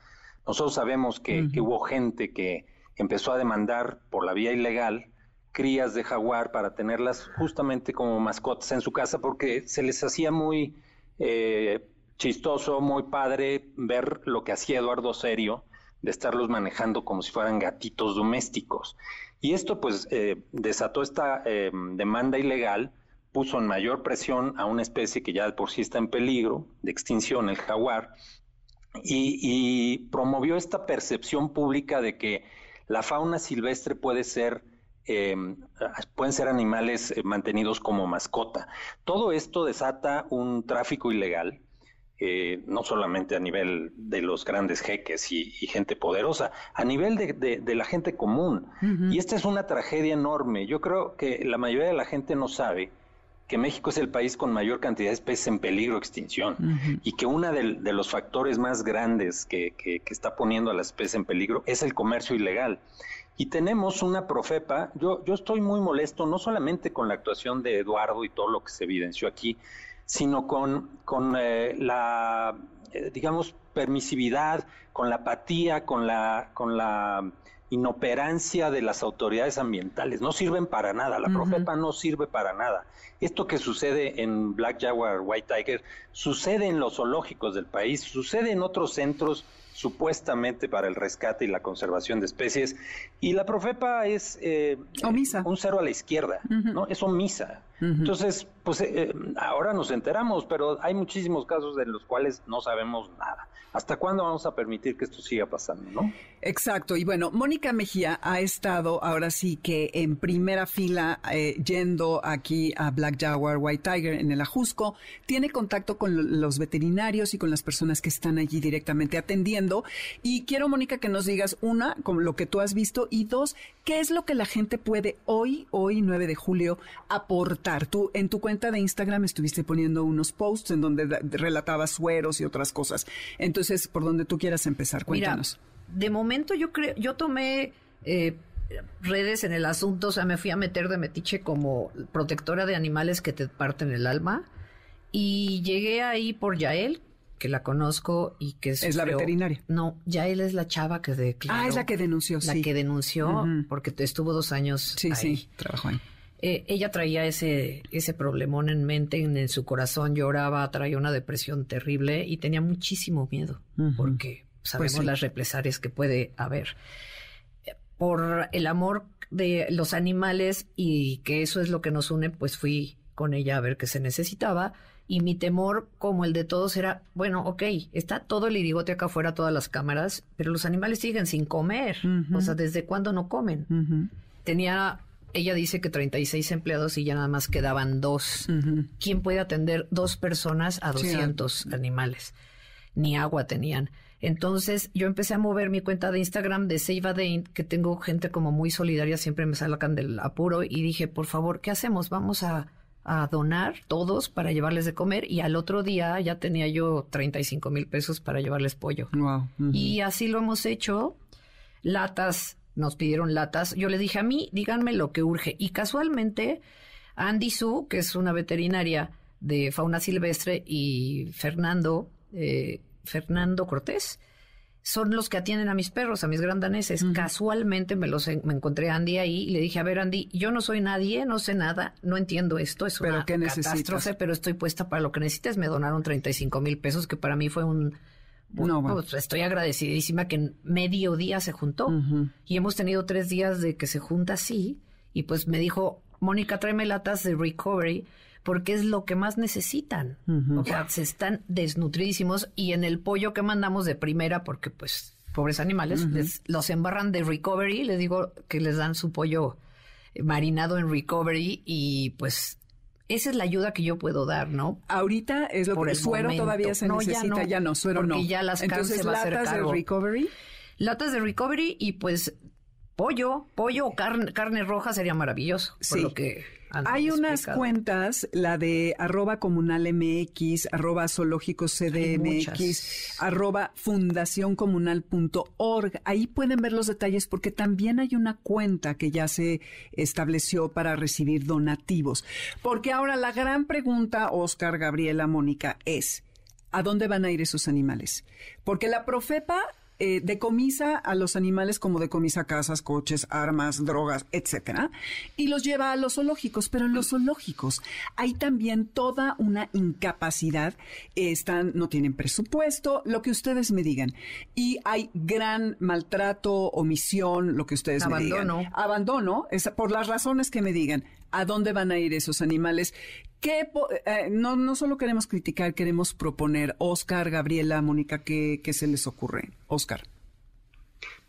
Nosotros sabemos que, que hubo gente que empezó a demandar por la vía ilegal crías de jaguar para tenerlas justamente como mascotas en su casa porque se les hacía muy eh, chistoso, muy padre ver lo que hacía Eduardo Serio de estarlos manejando como si fueran gatitos domésticos. Y esto pues eh, desató esta eh, demanda ilegal, puso en mayor presión a una especie que ya de por sí está en peligro de extinción, el jaguar, y, y promovió esta percepción pública de que la fauna silvestre puede ser eh, pueden ser animales eh, mantenidos como mascota. Todo esto desata un tráfico ilegal, eh, no solamente a nivel de los grandes jeques y, y gente poderosa, a nivel de, de, de la gente común. Y esta es una tragedia enorme. Yo creo que la mayoría de la gente no sabe que México es el país con mayor cantidad de especies en peligro de extinción y que uno de, de, los factores más grandes que, que, que, está poniendo a las especies en peligro es el comercio ilegal. Y tenemos una profepa, yo, yo estoy muy molesto no solamente con la actuación de Eduardo y todo lo que se evidenció aquí, sino con, con eh, la, eh, digamos, permisividad, con la apatía, con la, con la inoperancia de las autoridades ambientales. No sirven para nada, la uh -huh. Profepa no sirve para nada. Esto que sucede en Black Jaguar, White Tiger, sucede en los zoológicos del país, sucede en otros centros supuestamente para el rescate y la conservación de especies. Y la Profepa es eh, omisa. un cero a la izquierda, uh -huh. ¿no? Es omisa. Uh -huh. Entonces, pues eh, ahora nos enteramos, pero hay muchísimos casos de los cuales no sabemos nada. ¿Hasta cuándo vamos a permitir que esto siga pasando, no? Exacto. Y bueno, Mónica Mejía ha estado ahora sí que en primera fila eh, yendo aquí a Black Jaguar, White Tiger en el Ajusco. Tiene contacto con los veterinarios y con las personas que están allí directamente atendiendo. Y quiero, Mónica, que nos digas, una, con lo que tú has visto, y dos, ¿qué es lo que la gente puede hoy, hoy 9 de julio, aportar? Tú en tu cuenta de Instagram estuviste poniendo unos posts en donde relatabas sueros y otras cosas. Entonces, por donde tú quieras empezar, cuéntanos. Mira, de momento yo creo, yo tomé eh, redes en el asunto, o sea, me fui a meter de metiche como protectora de animales que te parten el alma y llegué ahí por Yael, que la conozco y que es la veterinaria. No, Yael es la chava que declaró. Ah, es la que denunció, la sí. que denunció uh -huh. porque estuvo dos años. Sí, ahí. sí, trabajó ahí. Eh, ella traía ese, ese problemón en mente, en, en, su corazón lloraba, traía una depresión terrible y tenía muchísimo miedo, uh -huh. porque sabemos pues sí. las represalias que puede haber. Por el amor de los animales y que eso es lo que nos une, pues fui con ella a ver qué se necesitaba. Y mi temor, como el de todos, era, bueno, ok, está todo el irigote acá afuera, todas las cámaras, pero los animales siguen sin comer. Uh -huh. O sea, ¿desde cuándo no comen? Uh -huh. Tenía ella dice que 36 empleados y ya nada más quedaban dos. Uh -huh. ¿Quién puede atender dos personas a 200 sí. animales? Ni agua tenían. Entonces yo empecé a mover mi cuenta de Instagram de Save a Dane, que tengo gente como muy solidaria, siempre me sacan del apuro, y dije, por favor, ¿qué hacemos? Vamos a, a donar todos para llevarles de comer. Y al otro día ya tenía yo 35 mil pesos para llevarles pollo. Wow. Uh -huh. Y así lo hemos hecho. Latas nos pidieron latas. Yo les dije a mí, díganme lo que urge. Y casualmente Andy Su, que es una veterinaria de fauna silvestre, y Fernando, eh, Fernando Cortés, son los que atienden a mis perros, a mis grandaneses. Casualmente me los me encontré a Andy ahí y le dije, a ver Andy, yo no soy nadie, no sé nada, no entiendo esto, es una catástrofe, pero estoy puesta para lo que necesites. Me donaron 35 mil pesos, que para mí fue un... no, pues, estoy agradecidísima que en medio día se juntó. Y hemos tenido tres días de que se junta así. Y pues me dijo, Mónica, tráeme latas de recovery porque es lo que más necesitan. O sea, se están desnutridísimos. Y en el pollo que mandamos de primera, porque pues pobres animales, los embarran de recovery, les digo que les dan su pollo marinado en recovery. Y pues esa es la ayuda que yo puedo dar, ¿no? Ahorita es lo Por que el suero todavía se necesita, ya no, suero porque no. ya las Entonces, latas de recovery. Latas de recovery y pues pollo, pollo o carne, carne roja sería maravilloso. Sí. Por lo que hay unas cuentas, la de arroba comunal MX, arroba zoológico CDMX, arroba fundacioncomunal.org. Ahí pueden ver los detalles porque también hay una cuenta que ya se estableció para recibir donativos. Porque ahora la gran pregunta, Oscar, Gabriela, Mónica, es, ¿a dónde van a ir esos animales? Porque la Profepa eh, decomisa a los animales como decomisa casas, coches, armas, drogas, etcétera, y los lleva a los zoológicos. Pero en los zoológicos hay también toda una incapacidad. están, no tienen presupuesto, lo que ustedes me digan. Y hay gran maltrato, omisión, lo que ustedes me digan. Abandono. Abandono, por las razones que me digan. ¿A dónde van a ir esos animales? ¿Qué, eh, no, no solo queremos criticar, queremos proponer. Oscar, Gabriela, Mónica, ¿qué, se les ocurre? Oscar.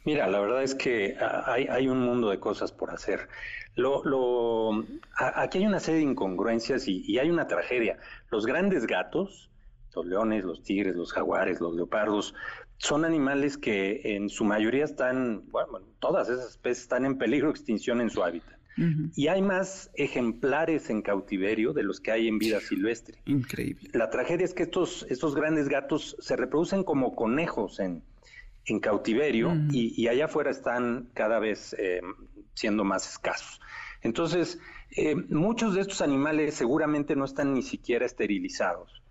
Mira, la verdad es que ah, hay, un mundo de cosas por hacer. Lo, lo, aquí hay una serie de incongruencias y, hay una tragedia. Los grandes gatos, los leones, los tigres, los jaguares, los leopardos, son animales que en su mayoría están, bueno, todas esas especies están en peligro de extinción en su hábitat. Y hay más ejemplares en cautiverio de los que hay en vida silvestre. Increíble. La tragedia es que estos, estos grandes gatos se reproducen como conejos en, en cautiverio y, allá afuera están cada vez eh, siendo más escasos. Entonces, eh, muchos de estos animales seguramente no están ni siquiera esterilizados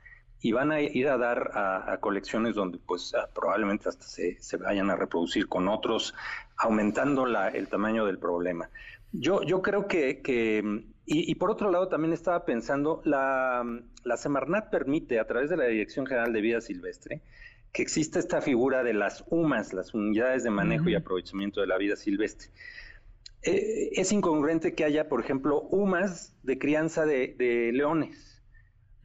y van a ir a dar a, colecciones donde pues probablemente hasta se, se, vayan a reproducir con otros, aumentando la, el tamaño del problema. Yo, yo creo que, que y, por otro lado también estaba pensando, la, la Semarnat permite a través de la Dirección General de Vida Silvestre que exista esta figura de las UMAS, las unidades de manejo y aprovechamiento de la vida silvestre. Eh, es incongruente que haya, por ejemplo, UMAS de crianza de, leones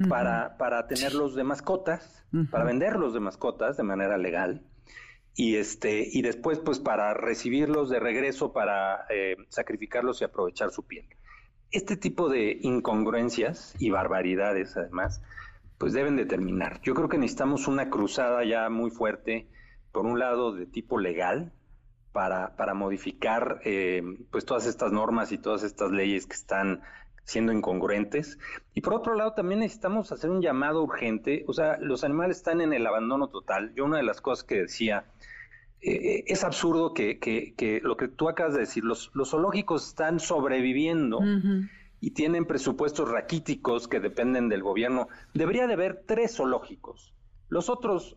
para, para tenerlos de mascotas, para venderlos de mascotas de manera legal y este y después pues para recibirlos de regreso para eh, sacrificarlos y aprovechar su piel. Este tipo de incongruencias y barbaridades además pues deben de terminar. Yo creo que necesitamos una cruzada ya muy fuerte por un lado de tipo legal para, para modificar eh, pues todas estas normas y todas estas leyes que están siendo incongruentes. Y por otro lado, también necesitamos hacer un llamado urgente. O sea, los animales están en el abandono total. Yo una de las cosas que decía, eh, eh, es absurdo que, que, lo que tú acabas de decir, los, los zoológicos están sobreviviendo. Y tienen presupuestos raquíticos que dependen del gobierno. Debería de haber tres zoológicos. Los otros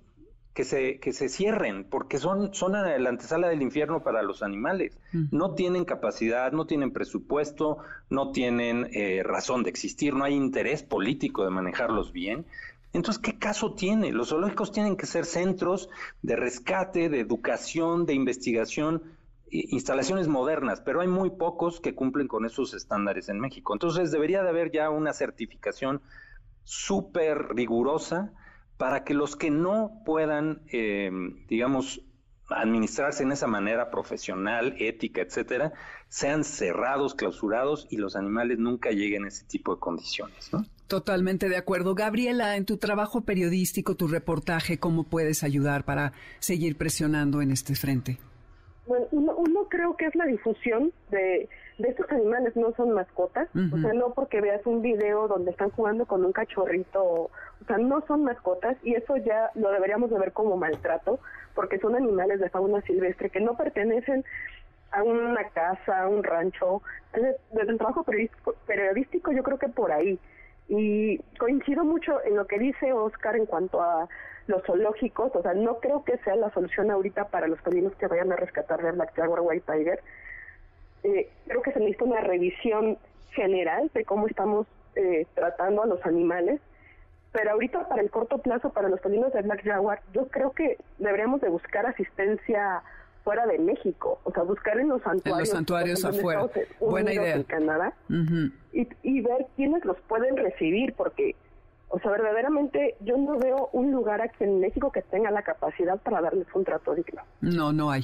que se, que se cierren, porque son, son la antesala del infierno para los animales. No tienen capacidad, no tienen presupuesto, no tienen eh, razón de existir, no hay interés político de manejarlos bien. Entonces, ¿qué caso tiene? Los zoológicos tienen que ser centros de rescate, de educación, de investigación, instalaciones modernas, pero hay muy pocos que cumplen con esos estándares en México. Entonces, debería de haber ya una certificación súper rigurosa para que los que no puedan, eh, digamos, administrarse en esa manera profesional, ética, etcétera, sean cerrados, clausurados y los animales nunca lleguen a ese tipo de condiciones, ¿no? Totalmente de acuerdo. Gabriela, en tu trabajo periodístico, tu reportaje, ¿cómo puedes ayudar para seguir presionando en este frente? Bueno, uno, creo que es la difusión de, de estos animales, no son mascotas, o sea, no porque veas un video donde están jugando con un cachorrito, o sea, no son mascotas y eso ya lo deberíamos de ver como maltrato, porque son animales de fauna silvestre que no pertenecen a una casa, a un rancho. Entonces, desde el trabajo periodístico, periodístico yo creo que por ahí. Y coincido mucho en lo que dice Oscar en cuanto a los zoológicos, o sea, no creo que sea la solución ahorita para los felinos que vayan a rescatar de Black Jaguar White Tiger. Eh, creo que se necesita una revisión general de cómo estamos eh, tratando a los animales, pero ahorita para el corto plazo, para los felinos de Black Jaguar, yo creo que deberíamos de buscar asistencia fuera de México, o sea, buscar en los santuarios, en los santuarios afuera, buena idea, en Canadá, y, y ver quiénes los pueden recibir, porque o sea, verdaderamente yo no veo un lugar aquí en México que tenga la capacidad para darles un trato digno. No, no hay.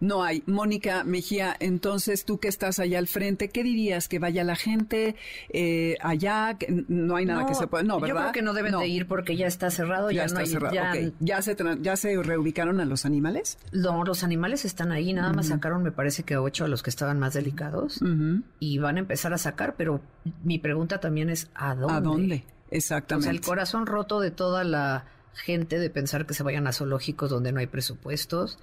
No hay. Mónica Mejía, entonces tú que estás allá al frente, ¿qué dirías? ¿Que vaya la gente eh, allá? no hay nada que se pueda. No, ¿verdad? Yo creo que no deben de ir porque ya está cerrado. Ya, está cerrado. Ya, se, ¿Ya se reubicaron a los animales? No, los animales están ahí. Nada más sacaron, me parece que ocho a los que estaban más delicados. Y van a empezar a sacar, pero mi pregunta también es: ¿a dónde? ¿A dónde? Exactamente. O sea, el corazón roto de toda la gente de pensar que se vayan a zoológicos donde no hay presupuestos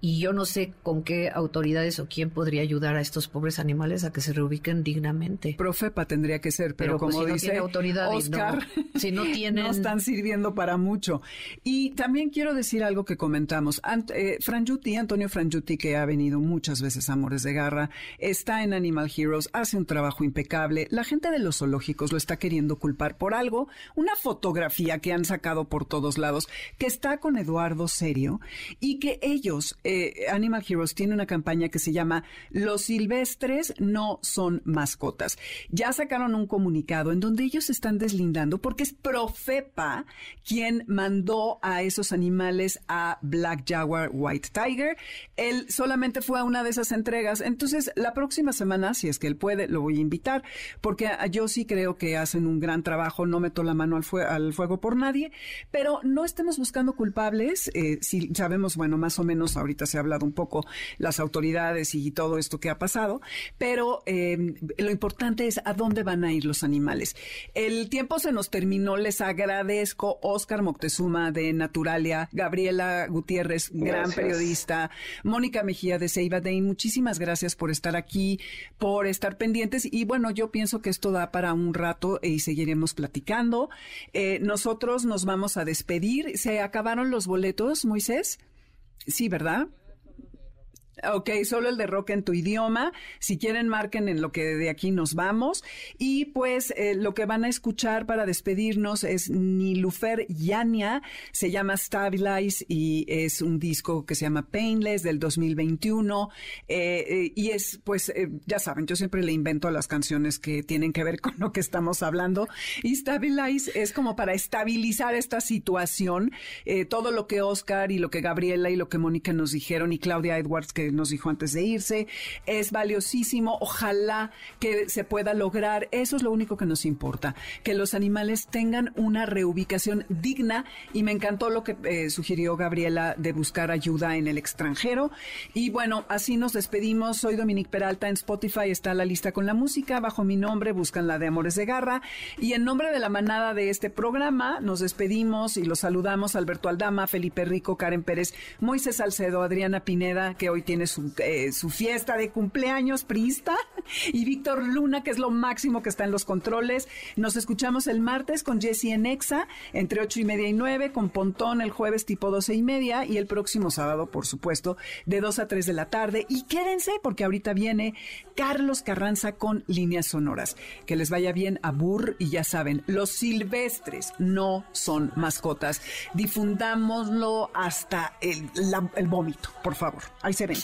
y yo no sé con qué autoridades o quién podría ayudar a estos pobres animales a que se reubiquen dignamente. Profepa tendría que ser, pero, pues, como dice Oscar, si no <laughs> <laughs> tienen... no están sirviendo para mucho. Y también quiero decir algo que comentamos. Ant, eh, Frangiuti, Antonio Frangiuti, que ha venido muchas veces a Amores de Garra, está en Animal Heroes, hace un trabajo impecable. La gente de los zoológicos lo está queriendo culpar por algo, una fotografía que han sacado por todos lados, que está con Eduardo Serio y que ellos... Eh, Animal Heroes tiene una campaña que se llama Los silvestres no son mascotas. Ya sacaron un comunicado en donde ellos están deslindando porque es Profepa quien mandó a esos animales a Black Jaguar White Tiger. Él solamente fue a una de esas entregas. Entonces, la próxima semana, si es que él puede, lo voy a invitar porque yo sí creo que hacen un gran trabajo. No meto la mano al, fuego por nadie, pero no estemos buscando culpables. Eh, si sabemos, bueno, más o menos ahorita se ha hablado un poco las autoridades y todo esto que ha pasado, pero eh, lo importante es a dónde van a ir los animales. El tiempo se nos terminó, les agradezco Oscar Moctezuma de Naturalia, Gabriela Gutiérrez, gran periodista, Mónica Mejía de Seiba muchísimas gracias por estar aquí, por estar pendientes y bueno, yo pienso que esto da para un rato y seguiremos platicando. Eh, nosotros nos vamos a despedir. ¿Se acabaron los boletos, Moisés? Sí, ¿verdad? Ok, solo el de rock en tu idioma. Si quieren, marquen en lo que de aquí nos vamos. Y pues eh, lo que van a escuchar para despedirnos es Nilufer Yania, se llama Stabilize y es un disco que se llama Painless del 2021. Eh, eh, y es, pues, ya saben, yo siempre le invento las canciones que tienen que ver <laughs> con lo que estamos hablando. Y Stabilize es como para estabilizar esta situación. todo lo que Oscar y lo que Gabriela y lo que Mónica nos dijeron y Claudia Edwards que nos dijo antes de irse. Es valiosísimo. Ojalá que se pueda lograr. Eso es lo único que nos importa. Que los animales tengan una reubicación digna. Y me encantó lo que eh, sugirió Gabriela de buscar ayuda en el extranjero. Y bueno, así nos despedimos. Soy Dominique Peralta. En Spotify está la lista con la música. Bajo mi nombre buscan la de Amores de Garra. Y en nombre de la manada de este programa, nos despedimos y los saludamos. Alberto Aldama, Felipe Rico, Karen Pérez, Moisés Salcedo, Adriana Pineda, que hoy tiene tiene su, eh, su fiesta de cumpleaños prista y Víctor Luna, que es lo máximo que está en los controles. Nos escuchamos el martes con Jesse en Exa, entre ocho y media y nueve, con Pontón el jueves tipo doce y media y el próximo sábado, por supuesto, de dos a tres de la tarde. Y quédense porque ahorita viene Carlos Carranza con líneas sonoras. Que les vaya bien a Burr y ya saben, los silvestres no son mascotas. Difundámoslo hasta el vómito, por favor. Ahí se ven.